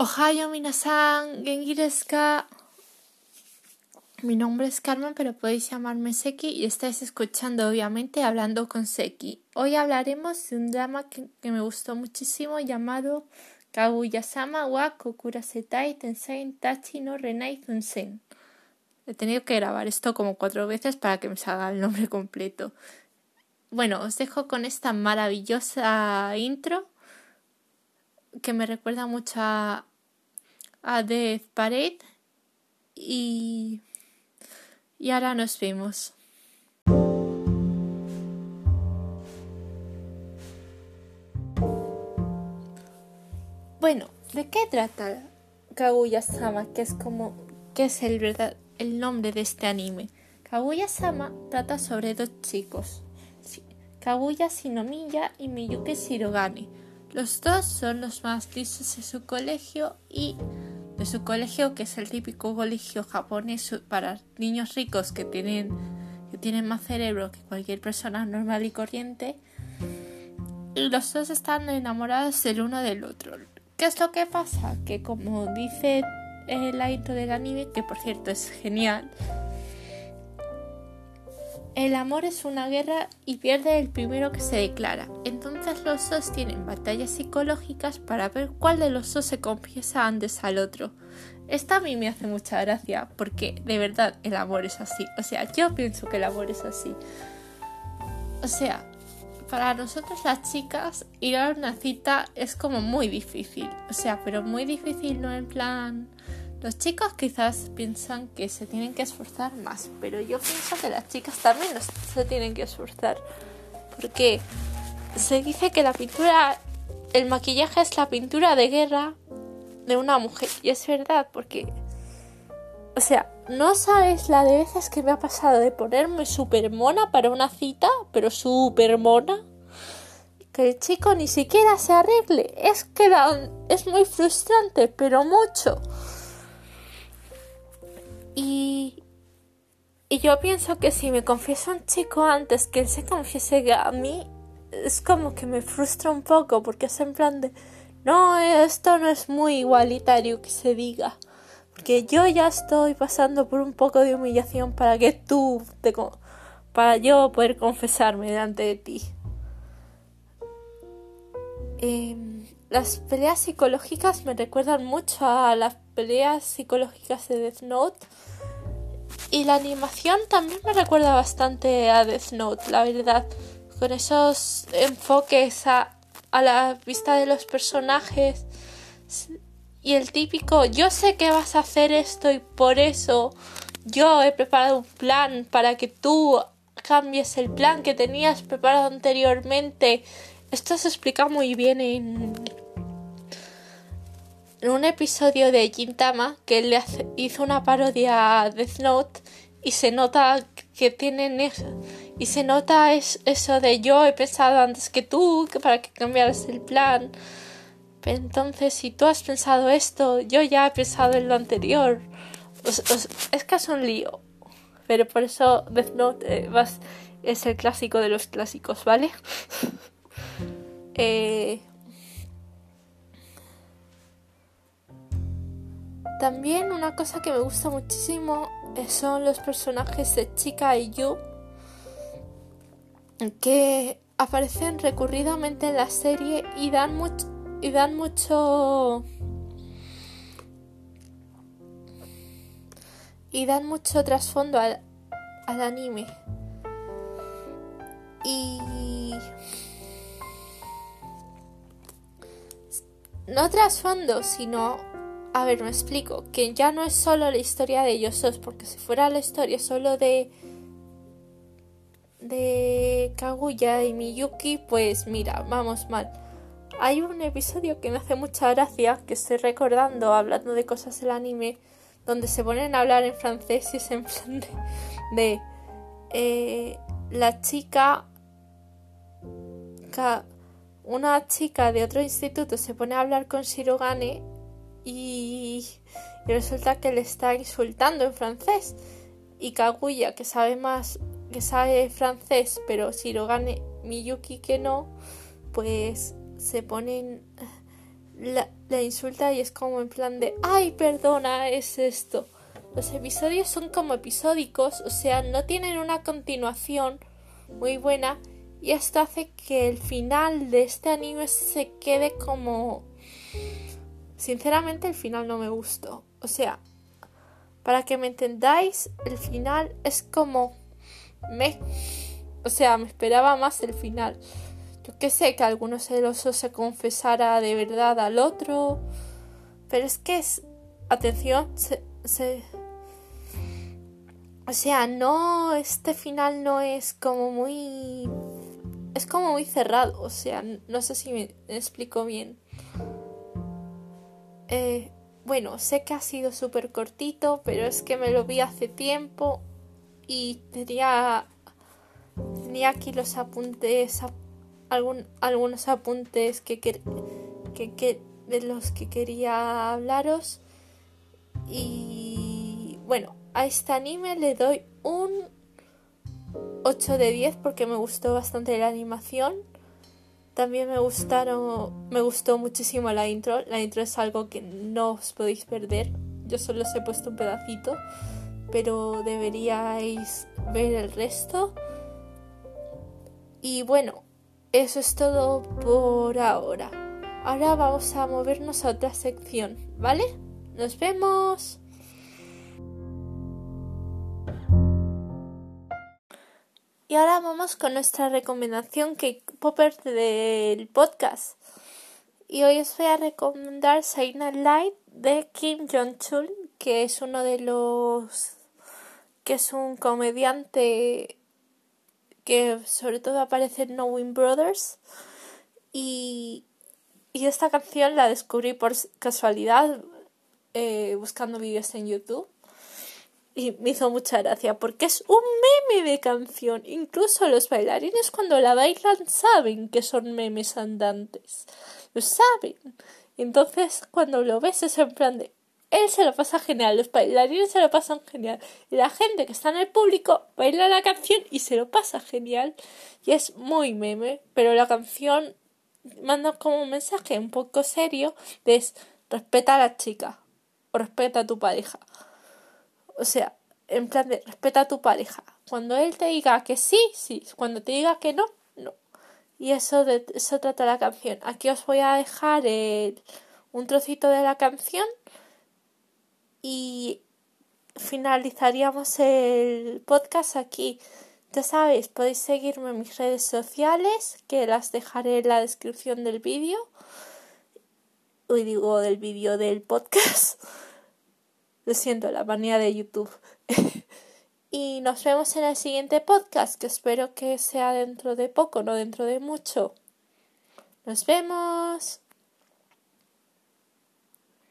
Ohio minasan, genki Mi nombre es Carmen, pero podéis llamarme Seki y estáis escuchando obviamente Hablando con Seki. Hoy hablaremos de un drama que, me gustó muchísimo llamado Kaguya-sama wa Kokurasetai Tensei Tachi no Renai Zunsen. He tenido que grabar esto como cuatro veces para que me salga el nombre completo. Bueno, os dejo con esta maravillosa intro que me recuerda mucho a, a Death Parade y, y ahora nos vemos. Bueno, ¿de qué trata Kaguya-sama? Que es como que es el verdad el nombre de este anime. Kaguya-sama trata sobre dos chicos, Kaguya Shinomiya y Miyuki Shirogane los dos son los más listos de su colegio y de su colegio, que es el típico colegio japonés para niños ricos que tienen, que tienen más cerebro que cualquier persona normal y corriente. Y los dos están enamorados el uno del otro. ¿Qué es lo que pasa? Que como dice el intro del anime, que por cierto es genial, el amor es una guerra y pierde el primero que se declara. Entonces los dos tienen batallas psicológicas para ver cuál de los dos se confiesa antes al otro. Esto a mí me hace mucha gracia porque de verdad el amor es así. O sea, yo pienso que el amor es así. O sea, para nosotros las chicas ir a una cita es como muy difícil. O sea, pero muy difícil no en plan los chicos quizás piensan que se tienen que esforzar más, pero yo pienso que las chicas también se tienen que esforzar. Porque se dice que la pintura, el maquillaje es la pintura de guerra de una mujer. Y es verdad, porque, o sea, no sabes la de veces que me ha pasado de ponerme súper mona para una cita, pero súper mona. Que el chico ni siquiera se arregle. Es que es muy frustrante, pero mucho. Yo pienso que si me confiesa un chico antes que él se confiese a mí, es como que me frustra un poco porque es en plan de, no, esto no es muy igualitario que se diga. Porque yo ya estoy pasando por un poco de humillación para que tú te... para yo poder confesarme delante de ti. Em, las peleas psicológicas me recuerdan mucho a las peleas psicológicas de Death Note y la animación también me recuerda bastante a Death Note, la verdad. Con esos enfoques a, la vista de los personajes. Y el típico, yo sé que vas a hacer esto y por eso yo he preparado un plan para que tú cambies el plan que tenías preparado anteriormente. Esto se explica muy bien en, en un episodio de Gintama que le hizo una parodia a Death Note y se nota que tienen eso y se nota eso de yo he pensado antes que tú que para que cambiaras el plan. Entonces si tú has pensado esto yo ya he pensado en lo anterior. Es que es un lío. Pero por eso Death Note eh, es el clásico de los clásicos vale eh, También una cosa que me gusta muchísimo eh, son los personajes de Chica y Yu que aparecen recurridamente en la serie y dan mucho y dan mucho y dan mucho trasfondo al, al anime. Y no trasfondo sino a ver, me explico, que ya no es solo la historia de ellos dos, porque si fuera la historia solo de de Kaguya y Miyuki, pues mira, vamos mal. Hay un episodio que me hace mucha gracia, que estoy recordando hablando de cosas del anime, donde se ponen a hablar en francés y es en de, eh, la chica, una chica de otro instituto se pone a hablar con Shirogane y, resulta que le está insultando en francés. Y Kaguya, que sabe más, que sabe francés, pero si lo gane Miyuki que no, pues se ponen la, insulta y es como en plan de, ay, perdona, es esto. Los episodios son como episódicos, o sea, no tienen una continuación muy buena y esto hace que el final de este anime se quede como... Sinceramente el final no me gustó. O sea, para que me entendáis, el final es como... Me... O sea, me esperaba más el final. Yo que sé, que alguno celoso se confesara de verdad al otro. Pero es que es. Atención, se, O sea, no. Este final no es como muy. Es como muy cerrado. O sea, no sé si me explico bien. Eh, bueno, sé que ha sido súper cortito, pero es que me lo vi hace tiempo y tenía, aquí los apuntes algunos apuntes que, de los que quería hablaros. Y bueno, a este anime le doy un 8 de 10 porque me gustó bastante la animación. También me gustaron, me gustó muchísimo la intro. La intro es algo que no os podéis perder. Yo solo os he puesto un pedacito, pero deberíais ver el resto. Y bueno, eso es todo por ahora. Ahora vamos a movernos a otra sección, ¿vale? Nos vemos. Y ahora vamos con nuestra recomendación que popper del podcast. Y hoy os voy a recomendar Night Light de Kim Jong-chul, que es uno de los que es un comediante que sobre todo aparece en Knowing Brothers y, y esta canción la descubrí por casualidad eh, buscando vídeos en YouTube y me hizo mucha gracia porque es un meme de canción. Incluso los bailarines cuando la bailan saben que son memes andantes. Lo saben. Entonces cuando lo ves es en plan de él se lo pasa genial, los bailarines se lo pasan genial, y la gente que está en el público baila la canción y se lo pasa genial. Y es muy meme, pero la canción manda como un mensaje un poco serio de respeta a la chica o respeta a tu pareja. O sea, en plan de respeta a tu pareja. Cuando él te diga que sí, sí. Cuando te diga que no, no. Y eso de eso trata la canción. Aquí os voy a dejar un trocito de la canción y finalizaríamos el podcast aquí. Ya sabéis, podéis seguirme en mis redes sociales, que las dejaré en la descripción del vídeo. Hoy digo del vídeo del podcast. Lo siento, la manía de YouTube. y nos vemos en el siguiente podcast, que espero que sea dentro de poco, no dentro de mucho. Nos vemos.